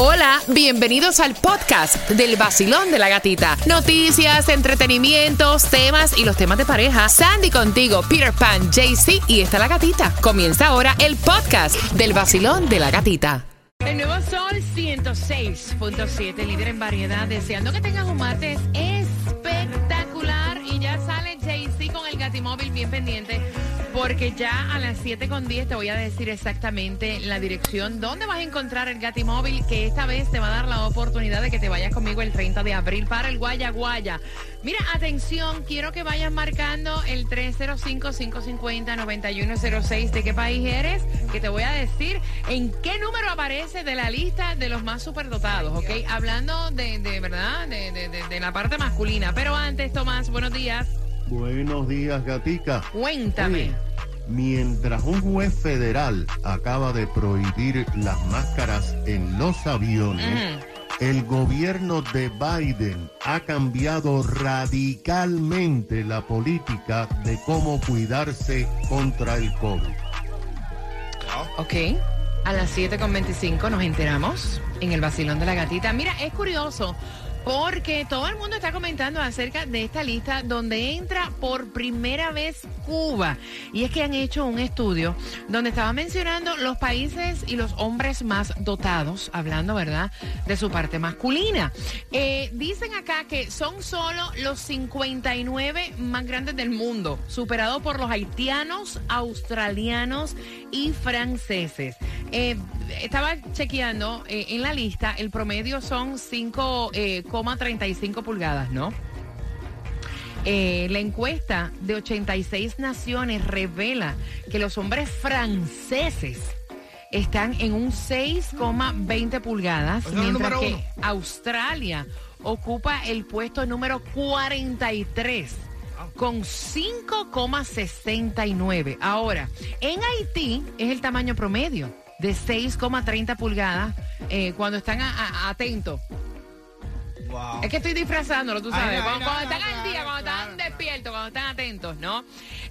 Hola, bienvenidos al podcast del vacilón de la gatita. Noticias, entretenimientos, temas y los temas de pareja. Sandy contigo, Peter Pan, JC y está la gatita. Comienza ahora el podcast del vacilón de la gatita. El nuevo Sol 106.7, líder en variedad. Deseando que tengas un martes espectacular. Y ya sale JC con el gatimóvil bien pendiente porque ya a las 7 con 10 te voy a decir exactamente la dirección donde vas a encontrar el Gatimóvil, que esta vez te va a dar la oportunidad de que te vayas conmigo el 30 de abril para el Guaya Guaya. Mira, atención, quiero que vayas marcando el 305-550-9106. ¿De qué país eres? Que te voy a decir en qué número aparece de la lista de los más superdotados, ¿ok? Hablando de, verdad, de la parte masculina. Pero antes, Tomás, buenos días. Buenos días, Gatica. Cuéntame. mientras un juez federal acaba de prohibir las máscaras en los aviones, el gobierno de Biden ha cambiado radicalmente la política de cómo cuidarse contra el COVID. Ok. A las 7.25 nos enteramos en el vacilón de la gatita. Mira, es curioso porque todo el mundo está comentando acerca de esta lista donde entra por primera vez Cuba. Y es que han hecho un estudio donde estaba mencionando los países y los hombres más dotados, hablando, ¿verdad?, de su parte masculina. Eh, dicen acá que son solo los 59 más grandes del mundo, superado por los haitianos, australianos y franceses. Eh, estaba chequeando eh, en la lista, el promedio son 5,35 pulgadas, ¿no? la encuesta de 86 naciones revela que los hombres franceses están en un 6,20 pulgadas, mientras que Australia ocupa el puesto número 43 con 5,69. Ahora, en Haití es el tamaño promedio de 6,30 pulgadas eh, cuando están atentos. Es que estoy disfrazándolo, tú sabes. cuando, están al día, cuando están despiertos, cuando están atentos, ¿no?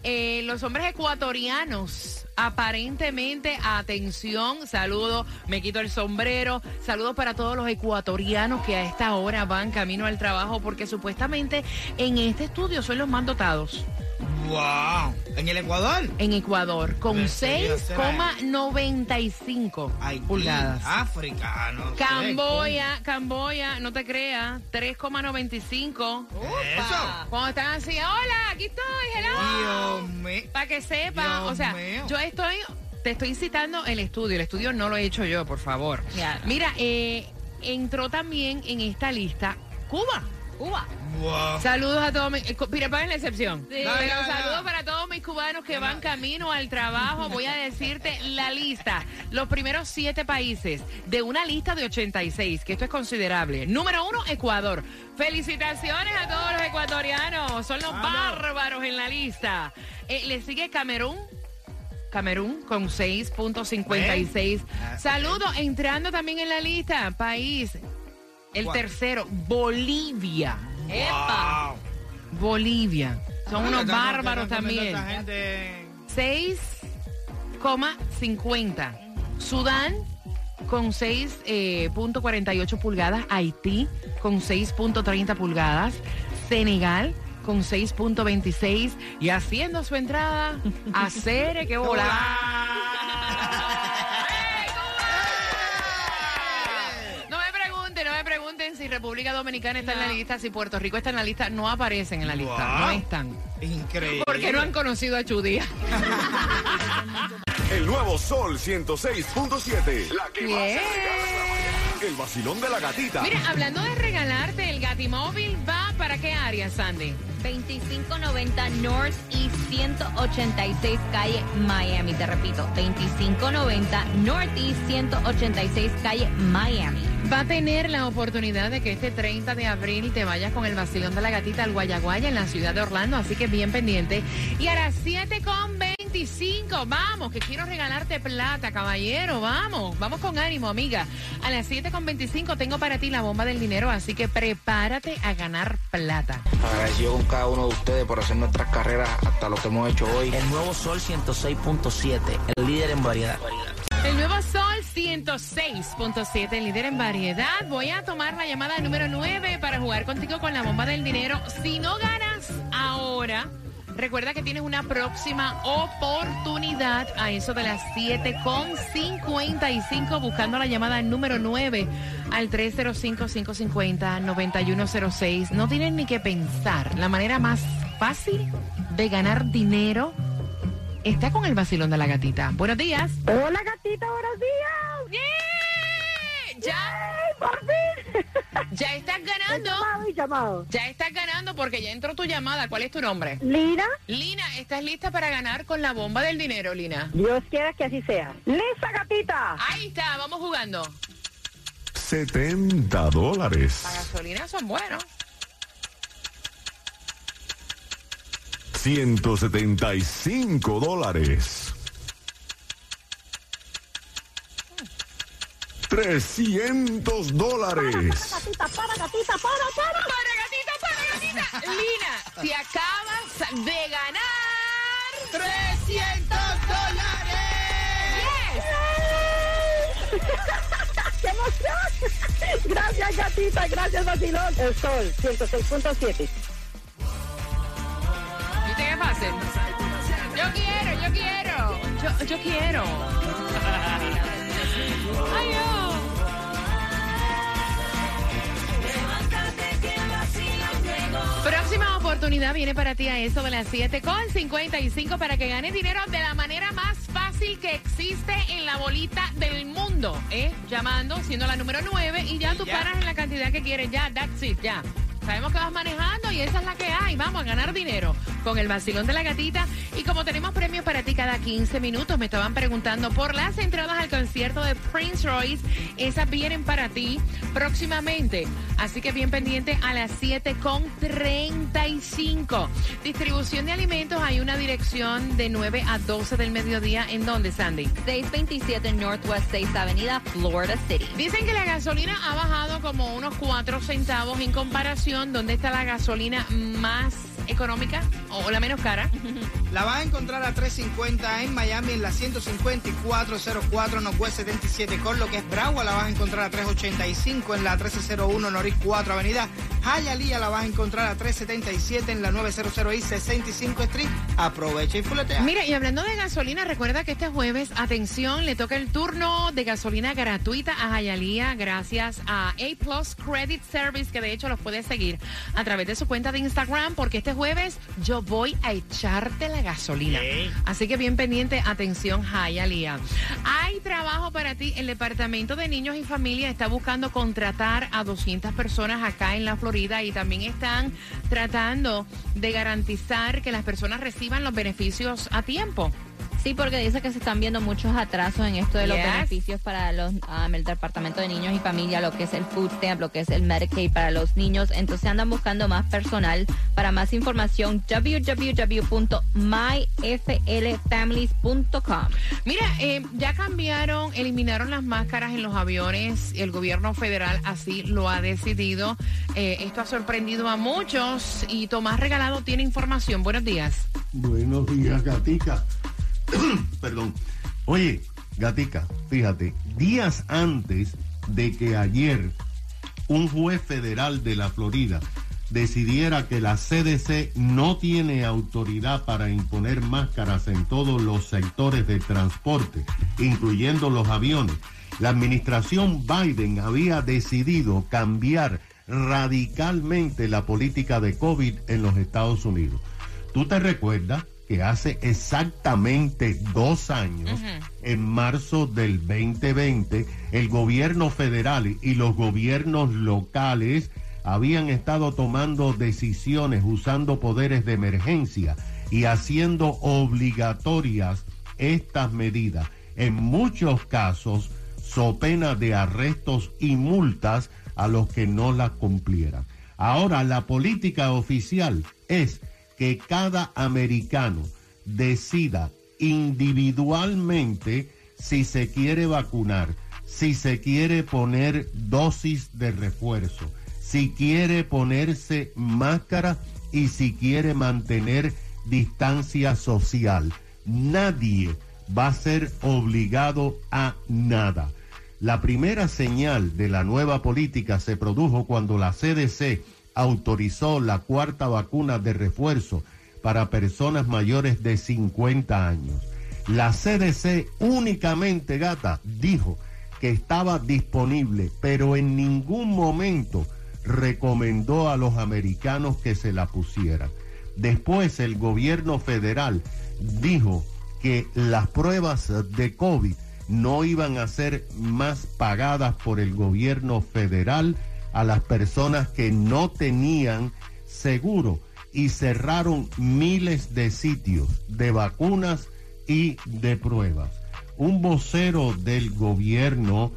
Eh, los hombres ecuatorianos, aparentemente, atención, saludo, me quito el sombrero, saludos para todos los ecuatorianos que a esta hora van camino al trabajo, porque supuestamente en este estudio son los más dotados. ¡Wow! ¿En el Ecuador? En Ecuador, con 6,95 pulgadas. África, no Camboya, Camboya, no te creas, 3,95. ¿Eso? Cuando están así, hola, aquí estoy, hello. Dios mío. Para que sepa, o sea, yo estoy, te estoy citando el estudio, el estudio no lo he hecho yo, por favor. Mira, eh, entró también en esta lista Cuba. Cuba. Saludos a todos mis. Eh, en la excepción. Pero saludos para todos mis cubanos que van camino al trabajo. Voy a decirte la lista. Los primeros siete países de una lista de 86, que esto es considerable. Número uno, Ecuador. Felicitaciones a todos los ecuatorianos. Son los bárbaros en la lista. Eh, le sigue Camerún. Camerún con 6.56. Saludos, entrando también en la lista. País el tercero, Bolivia. ¡Epa! Bolivia. Son unos bárbaros también. 6,50. Sudán con 6.48 eh, pulgadas. Haití con 6.30 pulgadas. Senegal con 6.26 y haciendo su entrada a Cere que volar. Si República Dominicana está en la lista, si Puerto Rico está en la lista, no aparecen en la lista, no están. Increíble. Porque no han conocido a Chudía. El nuevo Sol 106.7. La que más El vacilón de la gatita. Mira, hablando de regalarte, el Gatimóvil va para qué área, Sandy? 2590 North y 186 calle Miami. Te repito, 2590 North y 186 calle Miami. Va a tener la oportunidad de que este 30 de abril te vayas con el vacilón de la gatita al Guayaguaya en la ciudad de Orlando, así que bien pendiente. Y a las 7 con 25, vamos, que quiero regalarte plata, caballero, vamos, vamos con ánimo, amiga. A las 7 con 25 tengo para ti la bomba del dinero, así que prepárate a ganar plata. Agradecido con cada uno de ustedes por hacer nuestras carreras hasta lo que hemos hecho hoy. El nuevo Sol 106.7, el líder en variedad. Sol 106.7, líder en variedad. Voy a tomar la llamada número 9 para jugar contigo con la bomba del dinero. Si no ganas ahora, recuerda que tienes una próxima oportunidad a eso de las 7.55 buscando la llamada número 9 al 305-550-9106. No tienes ni que pensar. La manera más fácil de ganar dinero está con el vacilón de la gatita. Buenos días. Hola gatita, buenos días. Ya. por fin. Ya estás ganando. Llamado y llamado. Ya estás ganando porque ya entró tu llamada. ¿Cuál es tu nombre? Lina, Lina, ¿estás lista para ganar con la bomba del dinero, Lina? Dios quiera que así sea. ¡Lista, gatita! Ahí está, vamos jugando. 70 La dólares. gasolina son buenos. 175 dólares. 300 dólares. Gatita, para, gatita, para, para. Para gatita, para gatita. Lina, te acabas de ganar 300 dólares. ¡Qué emoción! Gracias, gatita, gracias, vacilón. El sol, 106.7. Yo quiero, yo quiero. Yo, yo quiero. Ay, oh. Próxima oportunidad viene para ti a eso de las 7.55 para que ganes dinero de la manera más fácil que existe en la bolita del mundo. ¿eh? Llamando, siendo la número 9 y ya tú ya. paras en la cantidad que quieres. Ya, that's it, ya. Sabemos que vas manejando y esa es la que hay. Vamos a ganar dinero con el vacilón de la gatita. Y como tenemos premios para ti cada 15 minutos, me estaban preguntando por las entradas al concierto de Prince Royce. Esas vienen para ti próximamente. Así que bien pendiente a las 7.35. Distribución de alimentos. Hay una dirección de 9 a 12 del mediodía. ¿En dónde, Sandy? 627 Northwest 6 Avenida, Florida City. Dicen que la gasolina ha bajado como unos 4 centavos en comparación. ¿Dónde está la gasolina más económica o la menos cara? La vas a encontrar a 350 en Miami, en la 15404 Northwest 77 con lo que es Broward la vas a encontrar a 385 en la 1301 Norris 4 Avenida. Hialeah la vas a encontrar a 377 en la 900 y 65 Street. Aprovecha y fuletea. Mira, y hablando de gasolina, recuerda que este jueves, atención, le toca el turno de gasolina gratuita a Hialeah gracias a A Plus Credit Service, que de hecho los puedes seguir a través de su cuenta de Instagram, porque este jueves yo voy a echarte la gasolina. Así que bien pendiente, atención, Hialeah. Hay trabajo para ti. El Departamento de Niños y Familia está buscando contratar a 200 personas acá en la Florida y también están tratando de garantizar que las personas reciban los beneficios a tiempo. Sí, porque dice que se están viendo muchos atrasos en esto de los Yes. beneficios para los um, el Departamento de Niños y Familia, lo que es el Food Stamp, lo que es el Medicaid para los niños. Entonces andan buscando más personal. Para más información, www.myflfamilies.com. Mira, eh, ya cambiaron, eliminaron las máscaras en los aviones. El gobierno federal así lo ha decidido. Eh, esto ha sorprendido a muchos y Tomás Regalado tiene información. Buenos días. Buenos días, gatica. Perdón. Oye, gatica, fíjate, días antes de que ayer un juez federal de la Florida decidiera que la CDC no tiene autoridad para imponer máscaras en todos los sectores de transporte, incluyendo los aviones, la administración Biden había decidido cambiar radicalmente la política de COVID en los Estados Unidos. ¿Tú te recuerdas que hace exactamente dos años, en marzo del 2020, el gobierno federal y los gobiernos locales habían estado tomando decisiones usando poderes de emergencia y haciendo obligatorias estas medidas? En muchos casos, so pena de arrestos y multas a los que no las cumplieran. Ahora la política oficial es que cada americano decida individualmente si se quiere vacunar, si se quiere poner dosis de refuerzo, si quiere ponerse máscara y si quiere mantener distancia social. Nadie va a ser obligado a nada. La primera señal de la nueva política se produjo cuando la CDC autorizó la cuarta vacuna de refuerzo para personas mayores de 50 años. La CDC únicamente, gata, dijo que estaba disponible, pero en ningún momento recomendó a los americanos que se la pusieran. Después el gobierno federal dijo que las pruebas de COVID no iban a ser más pagadas por el gobierno federal a las personas que no tenían seguro y cerraron miles de sitios de vacunas y de pruebas. Un vocero del gobierno,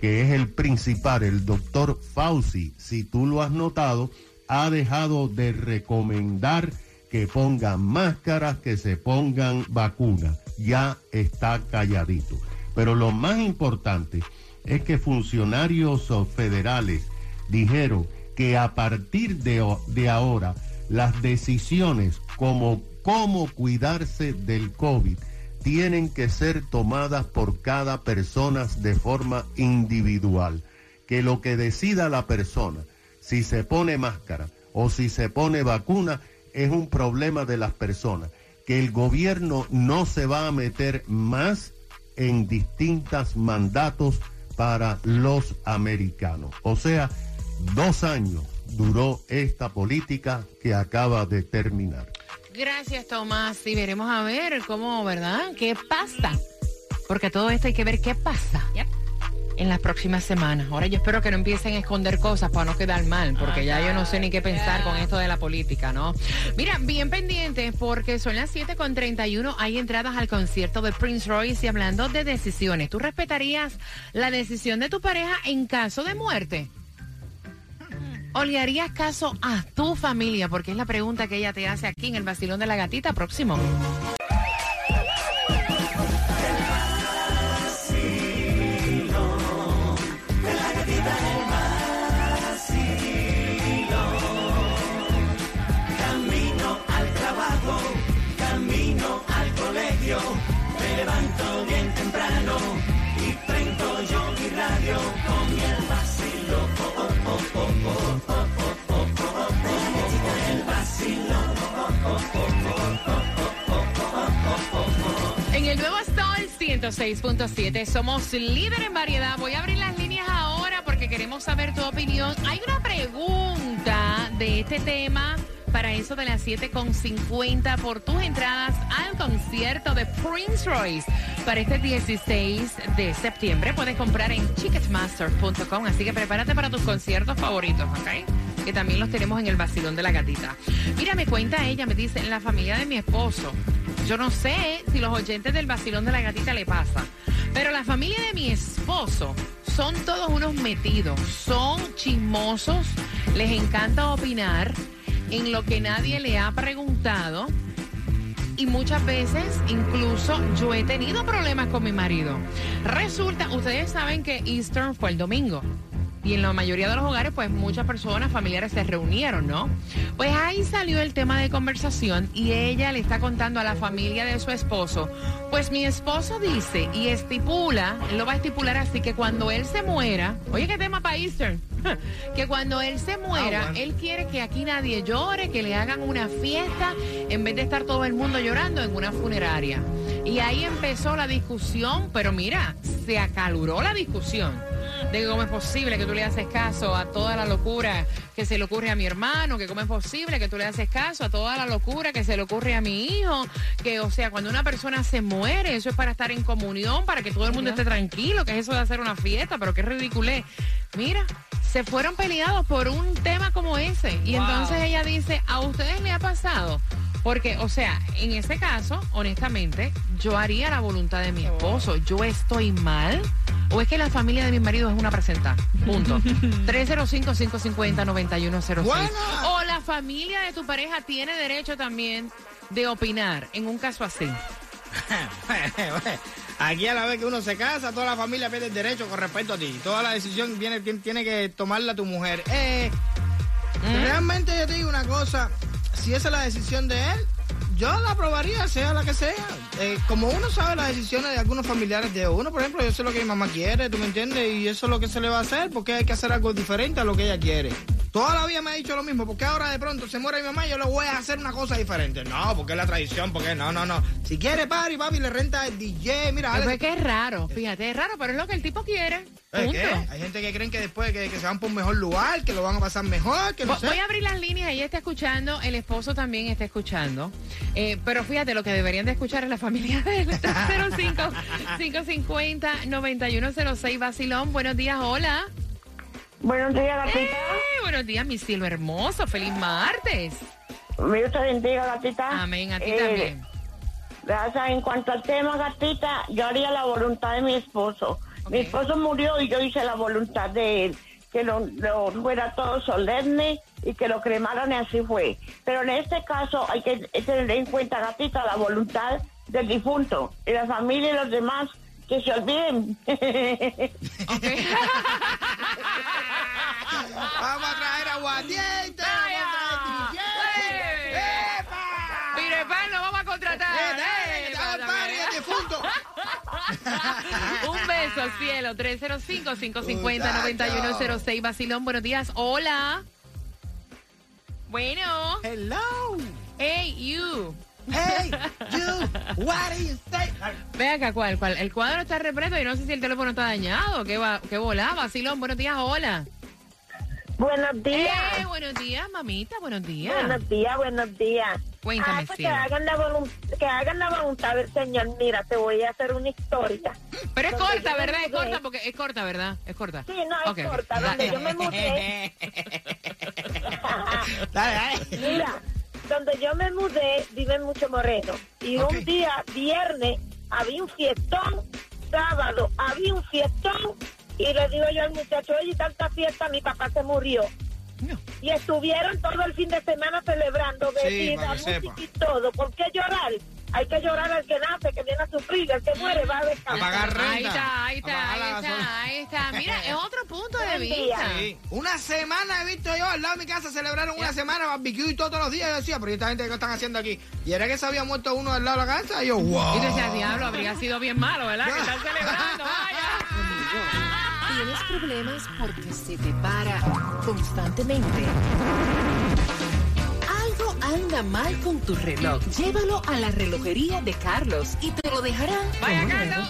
que es el principal, el doctor Fauci, si tú lo has notado, ha dejado de recomendar que pongan máscaras, que se pongan vacunas. Ya está calladito. Pero lo más importante es que funcionarios federales dijeron que a partir de, de ahora las decisiones como cómo cuidarse del COVID tienen que ser tomadas por cada persona de forma individual. Que lo que decida la persona, si se pone máscara o si se pone vacuna, es un problema de las personas. Que el gobierno no se va a meter más en distintos mandatos para los americanos. O sea, dos años duró esta política que acaba de terminar. Gracias, Tomás. Y veremos a ver cómo, ¿verdad? ¿Qué pasa? Porque todo esto hay que ver qué pasa. En las próximas semanas. Ahora yo espero que no empiecen a esconder cosas para no quedar mal, porque ya yo no sé ni qué pensar con esto de la política, ¿no? Mira, bien pendientes, porque son las 7.31, hay entradas al concierto de Prince Royce y hablando de decisiones, ¿tú respetarías la decisión de tu pareja en caso de muerte? ¿O le harías caso a tu familia? Porque es la pregunta que ella te hace aquí en el Basilón de la Gatita próximo. Me levanto bien temprano y prendo yo mi radio 106.7 somos líder en variedad. Voy a abrir las líneas ahora porque queremos saber tu opinión. Hay una pregunta de este tema para eso de las 7.50 por tus entradas al concierto de Prince Royce para este 16 de septiembre. Puedes comprar en ticketmaster.com, así que prepárate para tus conciertos favoritos, ¿ok? Que también los tenemos en el vacilón de la gatita. Mira, me cuenta ella, me dice, en la familia de mi esposo. Yo no sé si los oyentes del vacilón de la gatita le pasa, pero la familia de mi esposo son todos unos metidos, son chismosos, les encanta opinar en lo que nadie le ha preguntado y muchas veces incluso yo he tenido problemas con mi marido. Resulta, ustedes saben que Eastern fue el domingo. Y en la mayoría de los hogares, pues muchas personas familiares se reunieron, ¿no? Pues ahí salió el tema de conversación y ella le está contando a la familia de su esposo. Pues mi esposo dice y estipula, él lo va a estipular así, que cuando él se muera, oye, ¿qué tema para Eastern? que cuando él se muera, ah, él quiere que aquí nadie llore, que le hagan una fiesta, en vez de estar todo el mundo llorando en una funeraria. Y ahí empezó la discusión, pero mira, se acaluró la discusión de cómo es posible que tú le haces caso a toda la locura que se le ocurre a mi hermano, que cómo es posible que tú le haces caso a toda la locura que se le ocurre a mi hijo, que o sea, cuando una persona se muere, eso es para estar en comunión, para que todo el mundo esté tranquilo, que es eso de hacer una fiesta, pero qué ridículo Mira, se fueron peleados por un tema como ese. Y entonces ella dice, ¿a ustedes le ha pasado? Porque, o sea, en ese caso, honestamente, yo haría la voluntad de mi esposo. Yo estoy mal ¿O es que la familia de mi marido es una presenta? Punto. 305-550-9106. O la familia de tu pareja tiene derecho también de opinar en un caso así. Aquí a la vez que uno se casa, toda la familia pierde el derecho con respecto a ti. Toda la decisión viene, tiene que tomarla tu mujer. Eh, ¿Mm? Realmente yo te digo una cosa, si esa es la decisión de él, yo la aprobaría, sea la que sea. Eh, como uno sabe las decisiones de algunos familiares de uno, por ejemplo, yo sé lo que mi mamá quiere, ¿tú me entiendes? Y eso es lo que se le va a hacer, porque hay que hacer algo diferente a lo que ella quiere. Toda la vida me ha dicho lo mismo, porque ahora de pronto se muere mi mamá y yo le voy a hacer una cosa diferente. No, porque es la tradición, porque no, no, no. Si quiere party, papi, le renta el DJ, mira. Es que es raro, fíjate, es raro, pero es lo que el tipo quiere. Hay gente que creen que después que, se van por un mejor lugar, que lo van a pasar mejor, que no Voy a abrir las líneas, ella está escuchando, el esposo también está escuchando. Eh, pero fíjate, lo que deberían de escuchar es la familia de él. 05 550 9106 Basilón. Buenos días, hola. Buenos días, gatita. Eh, buenos días, mi cielo hermoso. Feliz martes. Dios te bendiga, gatita. Amén, a ti eh, también. Gracias. En cuanto al tema, gatita, yo haría la voluntad de mi esposo. Mi esposo murió y yo hice la voluntad de él, que lo, fuera todo solemne y que lo cremaran y así fue. Pero en este caso hay que tener en cuenta, gatita, la voluntad del difunto y la familia y los demás que se olviden. Vamos a traer aguardiente. Mire, pan, lo vamos a contratar. Un beso, cielo. 305-550-9106. Basilón, buenos días. Hola. Bueno. Hello. Hey, you. Hey, you, what do you say? Ve acá, ¿cuál, cuál? El cuadro está repleto y no sé si el teléfono está dañado. ¿Qué, va, qué volá? Basilón, buenos días, hola. Buenos días. Eh, buenos días, mamita, buenos días. Buenos días, buenos días. Cuéntame, ah, pues que, hagan la que hagan la voluntad del Señor. Mira, te voy a hacer una historia. Pero es corta, ¿verdad? Es corta, porque es corta, ¿verdad? Es corta. Sí, no, es corta. Donde yo me mudé... Mira, donde yo me mudé, vive mucho Moreno. Y un día, viernes, había un fiestón. Sábado, había un fiestón y le digo yo al muchacho, oye, tanta fiesta, mi papá se murió. Y estuvieron todo el fin de semana celebrando bebida, música y todo. ¿Por qué llorar? Hay que llorar al que nace, que viene a sufrir, el que muere va a descansar. Ahí está, ahí está, ahí está, ahí está. Mira, es otro punto de vista. Una semana he visto yo al lado de mi casa celebraron una semana barbecue y todos los días. Yo decía, pero esta gente que están haciendo aquí? Y era que se había muerto uno al lado de la casa. Y yo, wow. Y decía, diablo, habría sido bien malo, ¿verdad? que están celebrando, vaya. ¿Tienes problemas porque se te para constantemente? Algo anda mal con tu reloj. Llévalo a la relojería de Carlos y te lo dejará. Vaya, Carlos.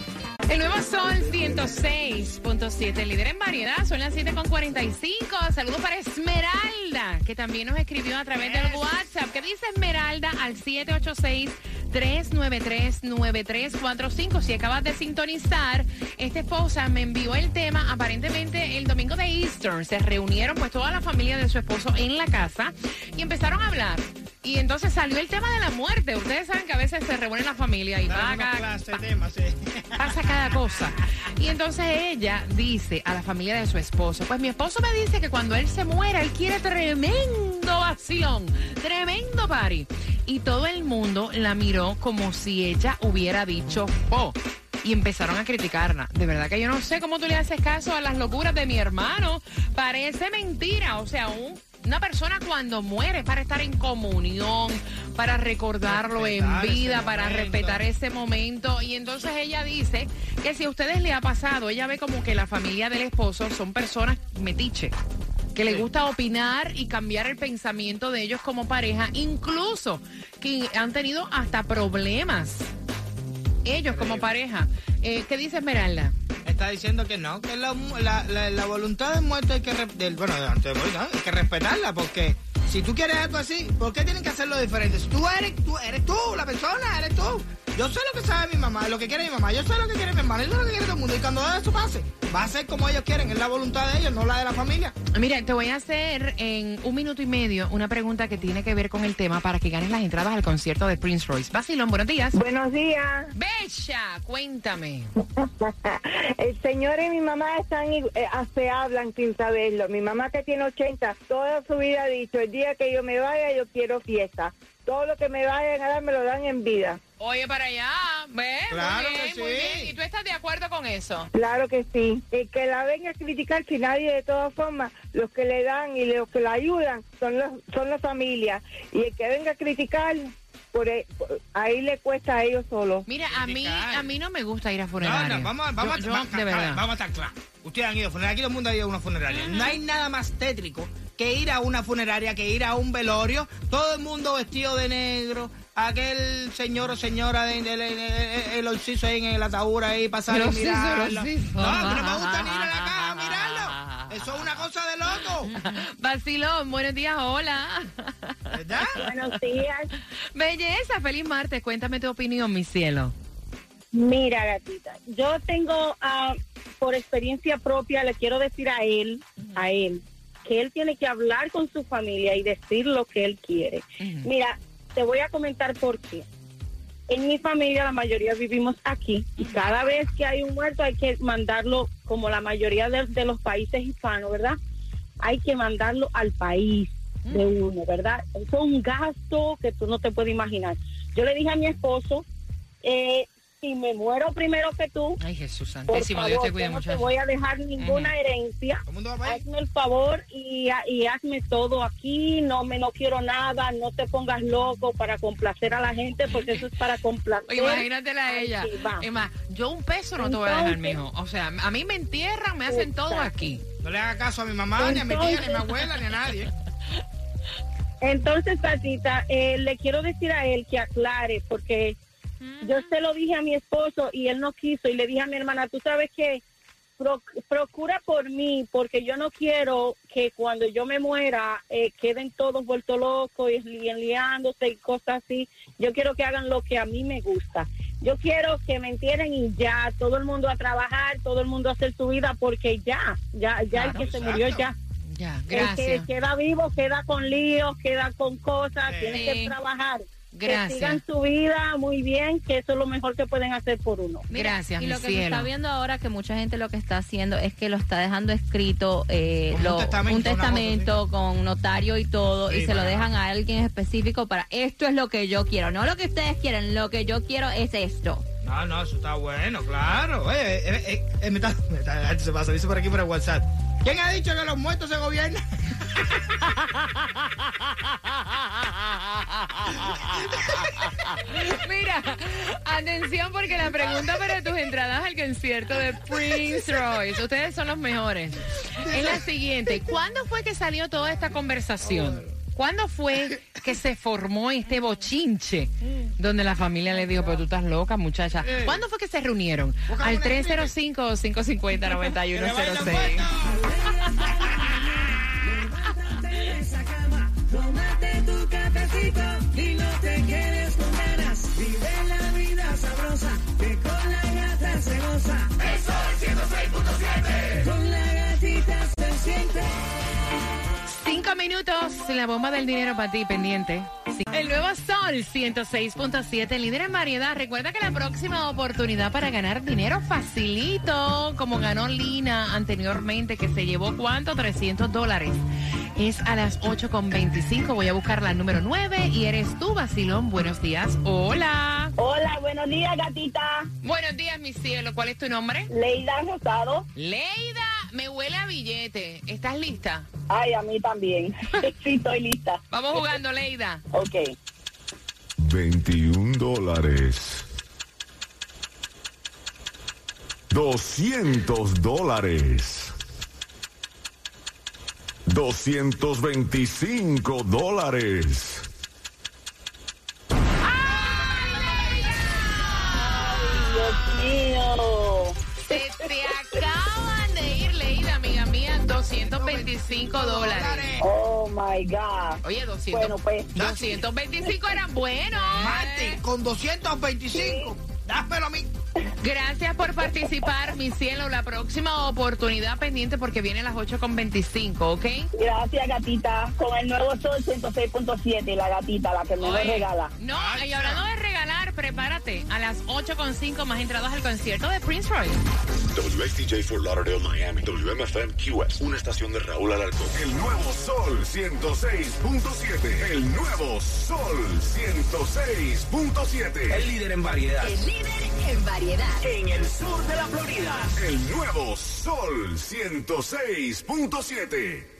El nuevo Sol 106.7, líder en variedad, son las 7.45. Saludos para Esmeralda, que también nos escribió a través del WhatsApp. ¿Qué dice Esmeralda al 786? 393-9345. Si acabas de sintonizar, esta esposa me envió el tema. Aparentemente, el domingo de Easter se reunieron, pues, toda la familia de su esposo en la casa y empezaron a hablar. Y entonces salió el tema de la muerte. Ustedes saben que a veces se reúne la familia y pasa, pasa cada cosa. Y entonces ella dice a la familia de su esposo, pues mi esposo me dice que cuando él se muera, él quiere tremendo acción, tremendo party y todo el mundo la miró como si ella hubiera dicho oh y empezaron a criticarla. De verdad que yo no sé cómo tú le haces caso a las locuras de mi hermano. Parece mentira. O sea, una persona cuando muere para estar en comunión, para recordarlo en vida, para respetar ese momento. Y entonces ella dice que si a ustedes le ha pasado, ella ve como que la familia del esposo son personas metiche que le gusta opinar y cambiar el pensamiento de ellos como pareja, incluso que han tenido hasta problemas ellos como pareja. Eh, ¿Qué dice Esmeralda? Está diciendo que no, que la, la, voluntad de muerte hay que, bueno, hay que respetarla porque si tú quieres algo así, ¿por qué tienen que hacerlo diferente? Si tú eres, tú eres tú, la persona, eres tú. Yo sé lo que sabe mi mamá, lo que quiere mi mamá, yo sé lo que quiere mi hermano, yo sé lo que quiere todo el mundo. Y cuando eso pase, va a ser como ellos quieren, es la voluntad de ellos, no la de la familia. Mira, te voy a hacer en un minuto y medio una pregunta que tiene que ver con el tema para que ganes las entradas al concierto de Prince Royce. Basilón, buenos días. Buenos días. Bella, cuéntame. el señor y mi mamá están, eh, se hablan sin saberlo. Mi mamá que tiene 80, toda su vida ha dicho, el día que yo me vaya, yo quiero fiesta. Todo lo que me vayan a dar me lo dan en vida. Oye, para allá, ve, claro muy bien, que muy bien. ¿Y tú estás de acuerdo con eso? Claro que sí. El que la venga a criticar, si nadie de todas formas, los que le dan y los que la ayudan son los, son las familias. Y el que venga a criticar, por, e, ahí le cuesta a ellos solos. Mira, a mí, a mí no me gusta ir a funerarias. No, no, vamos, vamos, Yo- vamos, yo, de verdad. vamos a estar claros. Ustedes han ido a funerarias, aquí todo el mundo ha ido a una funeraria. No hay nada más tétrico que ir a una funeraria, que ir a un velorio, todo el mundo vestido de negro, aquel señor o señora de, de- de- de- el orcizo ahí en el ataúd ahí pasar y mirarlo. No, que no me gusta ni ir a la caja a mirarlo. Eso es una cosa de loco. Vacilón, buenos días, hola. ¿Verdad? Buenos días. Belleza, feliz martes. Cuéntame tu opinión, mi cielo. Mira, gatita, yo tengo, ah, por experiencia propia, le quiero decir a él, a él, que él tiene que hablar con su familia y decir lo que él quiere. Mira, te voy a comentar por qué. En mi familia la mayoría vivimos aquí y cada vez que hay un muerto hay que mandarlo, como la mayoría de, de los países hispanos, ¿verdad? Hay que mandarlo al país de uno, ¿verdad? Eso es un gasto que tú no te puedes imaginar. Yo le dije a mi esposo, eh, si me muero primero que tú, Ay, Jesús por santísimo, favor, Dios te cuide no te voy a dejar ninguna herencia. Hazme el favor y, y hazme todo aquí. No me no quiero nada. No te pongas loco para complacer a la gente porque eso es para complacer. Imagínatela a ella. Más, yo un peso no te voy a dejar, mijo. O sea, a mí me entierran, me hacen todo aquí. No le haga caso a mi mamá, ni a mi tía, ni a mi abuela, ni a nadie. Entonces, Patita, eh, le quiero decir a él que aclare, porque yo se lo dije a mi esposo y él no quiso, y le dije a mi hermana, tú sabes que procura por mí, porque yo no quiero que cuando yo me muera eh, queden todos vueltos locos y li- liándose y cosas así. Yo quiero que hagan lo que a mí me gusta. Yo quiero que me entierren y ya, todo el mundo a trabajar, todo el mundo a hacer su vida, porque ya, ya, ya Claro, el que se murió ya. Ya, El que gracias. queda vivo, queda con líos, queda con cosas, tiene Sí. que trabajar. Gracias. Que sigan su vida muy bien, que eso es lo mejor que pueden hacer por uno. Gracias, y mi lo que se cielo. está viendo ahora que mucha gente lo que está haciendo es que lo está dejando escrito eh, un testamento, un testamento con notario y todo Sí, y se lo dejan a alguien específico para esto es lo que yo quiero no lo que ustedes quieren lo que yo quiero es esto No, no, eso está bueno, claro. Oye, eh, eh, eh, me está, me está- se pasa, dice por aquí por el WhatsApp. ¿Quién ha dicho que los muertos se gobiernan? Mira, atención porque la pregunta para tus entradas al concierto de Prince Royce, ustedes son los mejores, es la siguiente. ¿Cuándo fue que salió toda esta conversación? ¿Cuándo fue que se formó este bochinche donde la familia le dijo, pero tú estás loca, muchacha? ¿Cuándo fue que se reunieron? Al 305-550-9106. Eso es 106.7. Con la gatita se siente. Cinco minutos, la bomba del dinero para ti, pendiente. El nuevo Sol 106.7, líder en variedad. Recuerda que la próxima oportunidad para ganar dinero facilito, como ganó Lina anteriormente, que se llevó cuánto, 300 dólares. Es a las 8.25. Voy a buscar la número 9 y eres tú, Basilón. Buenos días. Hola. Hola, buenos días, gatita. Buenos días, mi cielo. ¿Cuál es tu nombre? Leida Rosado. Leida, me huele a billete. ¿Estás lista? Ay, a mí también. sí, estoy lista. Vamos jugando, Leida. Ok. 21 dólares. 200 dólares. 225 dólares. Se te acaban de ir, Leida, amiga mía, 225 dólares. Oh my God. Oye, 200, Bueno, pues. 225 eran buenos. Mati, con 225. Dámelo a mí. Gracias por participar, mi cielo. La próxima oportunidad pendiente porque viene a las 8.25, ¿ok? Gracias, gatita. Con el nuevo sol 106.7, la gatita, la que me Oye, regala. No, y hablando de regalar, prepárate. A las 8.5 más entradas al concierto de Prince Royce. WSTJ for Lauderdale, Miami. WMFM QS. Una estación de Raúl Alarcón. El nuevo Sol 106.7. El nuevo Sol 106.7. El líder en variedad. El líder en variedad. En el sur de la Florida. El nuevo Sol 106.7.